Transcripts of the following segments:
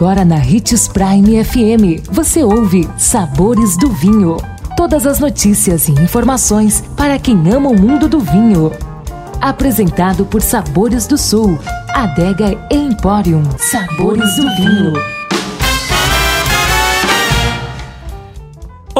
Agora na Ritz Prime FM, você ouve Sabores do Vinho. Todas as notícias e informações para quem ama o mundo do vinho. Apresentado por Sabores do Sul, Adega Emporium. Sabores do Vinho.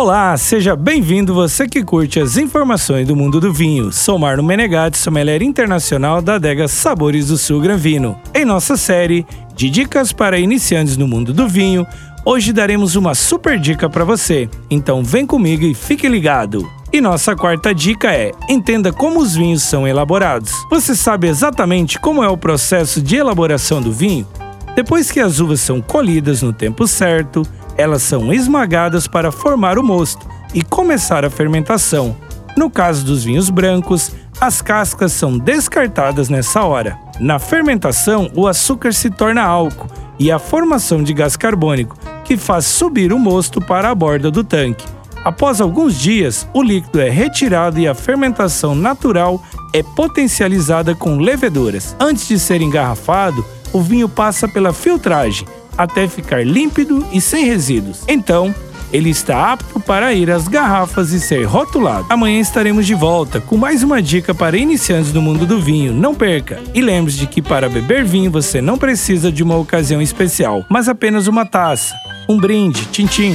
Olá, seja bem-vindo você que curte as informações do mundo do vinho. Sou Marno Menegatti, sommelier internacional da adega Sabores do Sul Granvino. Em nossa série de dicas para iniciantes no mundo do vinho, hoje daremos uma super dica para você. Então vem comigo e fique ligado. E nossa quarta dica é: entenda como os vinhos são elaborados. Você sabe exatamente como é o processo de elaboração do vinho? Depois que as uvas são colhidas no tempo certo, elas são esmagadas para formar o mosto e começar a fermentação. No caso dos vinhos brancos, as cascas são descartadas nessa hora. Na fermentação, o açúcar se torna álcool e a formação de gás carbônico, que faz subir o mosto para a borda do tanque. Após alguns dias, o líquido é retirado e a fermentação natural é potencializada com leveduras. Antes de ser engarrafado, o vinho passa pela filtragem, até ficar límpido e sem resíduos. Então, ele está apto para ir às garrafas e ser rotulado. Amanhã estaremos de volta com mais uma dica para iniciantes do mundo do vinho. Não perca! E lembre-se de que para beber vinho você não precisa de uma ocasião especial, mas apenas uma taça, um brinde, tintim.